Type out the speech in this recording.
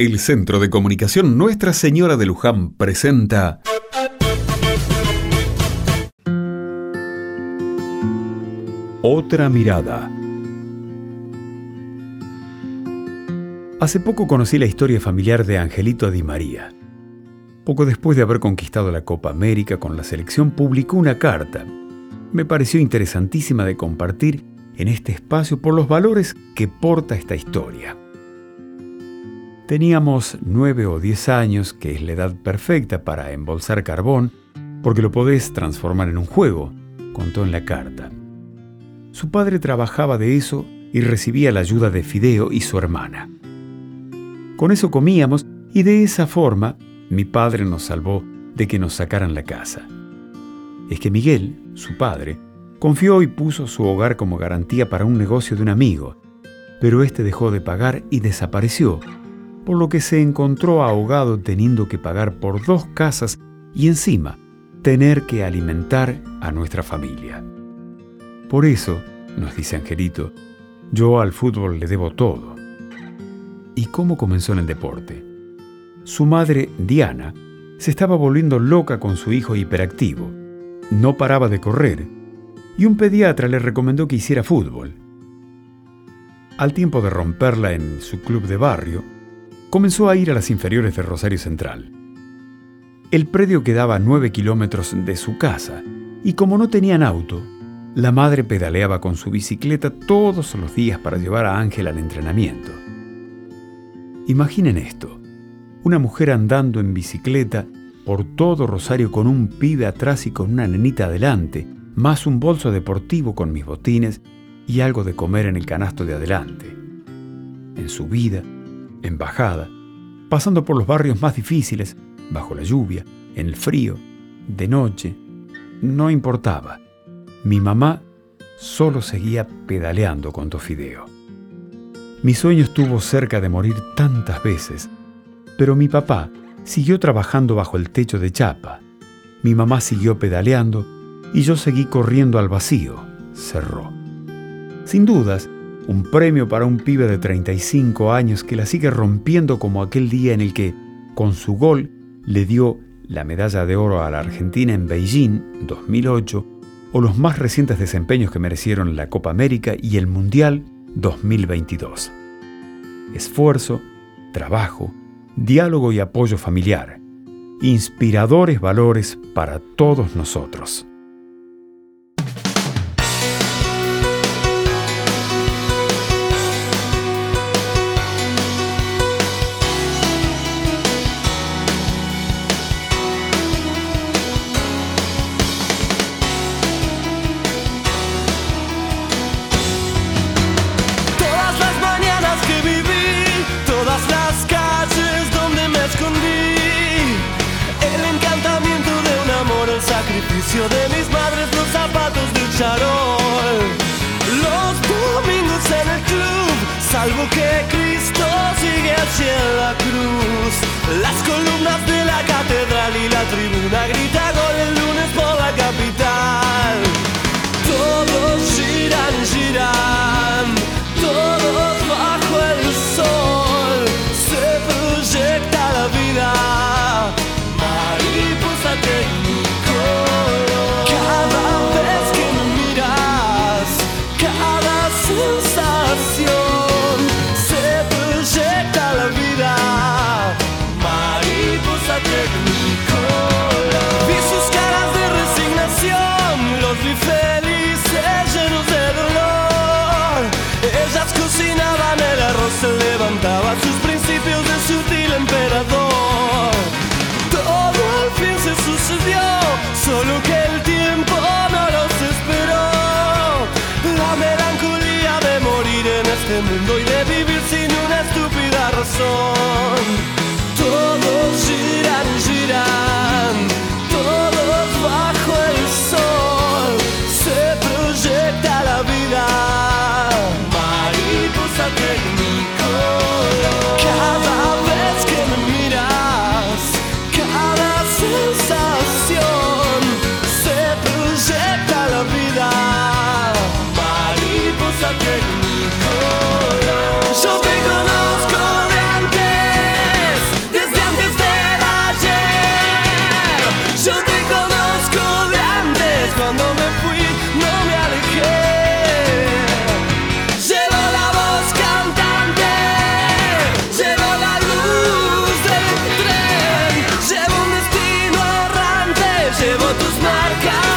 El Centro de Comunicación Nuestra Señora de Luján presenta Otra mirada. Hace poco conocí la historia familiar de Angelito Di María. Poco después de haber conquistado la Copa América con la selección, publicó una carta. Me pareció interesantísima de compartir en este espacio por los valores que porta esta historia. Teníamos nueve o diez años, que es la edad perfecta para embolsar carbón, porque lo podés transformar en un juego, contó en la carta. Su padre trabajaba de eso y recibía la ayuda de Fideo y su hermana. Con eso comíamos y de esa forma mi padre nos salvó de que nos sacaran la casa. Es que Miguel, su padre, confió y puso su hogar como garantía para un negocio de un amigo, pero este dejó de pagar y desapareció por lo que se encontró ahogado teniendo que pagar por dos casas y encima tener que alimentar a nuestra familia. Por eso, nos dice Angelito, yo al fútbol le debo todo. ¿Y cómo comenzó en el deporte? Su madre, Diana, se estaba volviendo loca con su hijo hiperactivo. No paraba de correr y un pediatra le recomendó que hiciera fútbol. Al tiempo de romperla en su club de barrio, comenzó a ir a las inferiores de Rosario Central. El predio quedaba a nueve kilómetros de su casa y como no tenían auto, la madre pedaleaba con su bicicleta todos los días para llevar a Ángel al entrenamiento. Imaginen esto, una mujer andando en bicicleta por todo Rosario con un pibe atrás y con una nenita adelante, más un bolso deportivo con mis botines y algo de comer en el canasto de adelante. En su vida, en bajada, pasando por los barrios más difíciles, bajo la lluvia, en el frío, de noche, no importaba. Mi mamá solo seguía pedaleando con Tofideo. Mi sueño estuvo cerca de morir tantas veces, pero mi papá siguió trabajando bajo el techo de chapa. Mi mamá siguió pedaleando y yo seguí corriendo al vacío, cerró. Sin dudas, un premio para un pibe de 35 años que la sigue rompiendo como aquel día en el que, con su gol, le dio la medalla de oro a la Argentina en Beijing 2008 o los más recientes desempeños que merecieron la Copa América y el Mundial 2022. Esfuerzo, trabajo, diálogo y apoyo familiar. Inspiradores valores para todos nosotros. De mis madres los zapatos de charol. Los domingos en el club, salvo que Cristo sigue hacia la cruz. Las columnas de la catedral y la tribuna grita soul. got. go.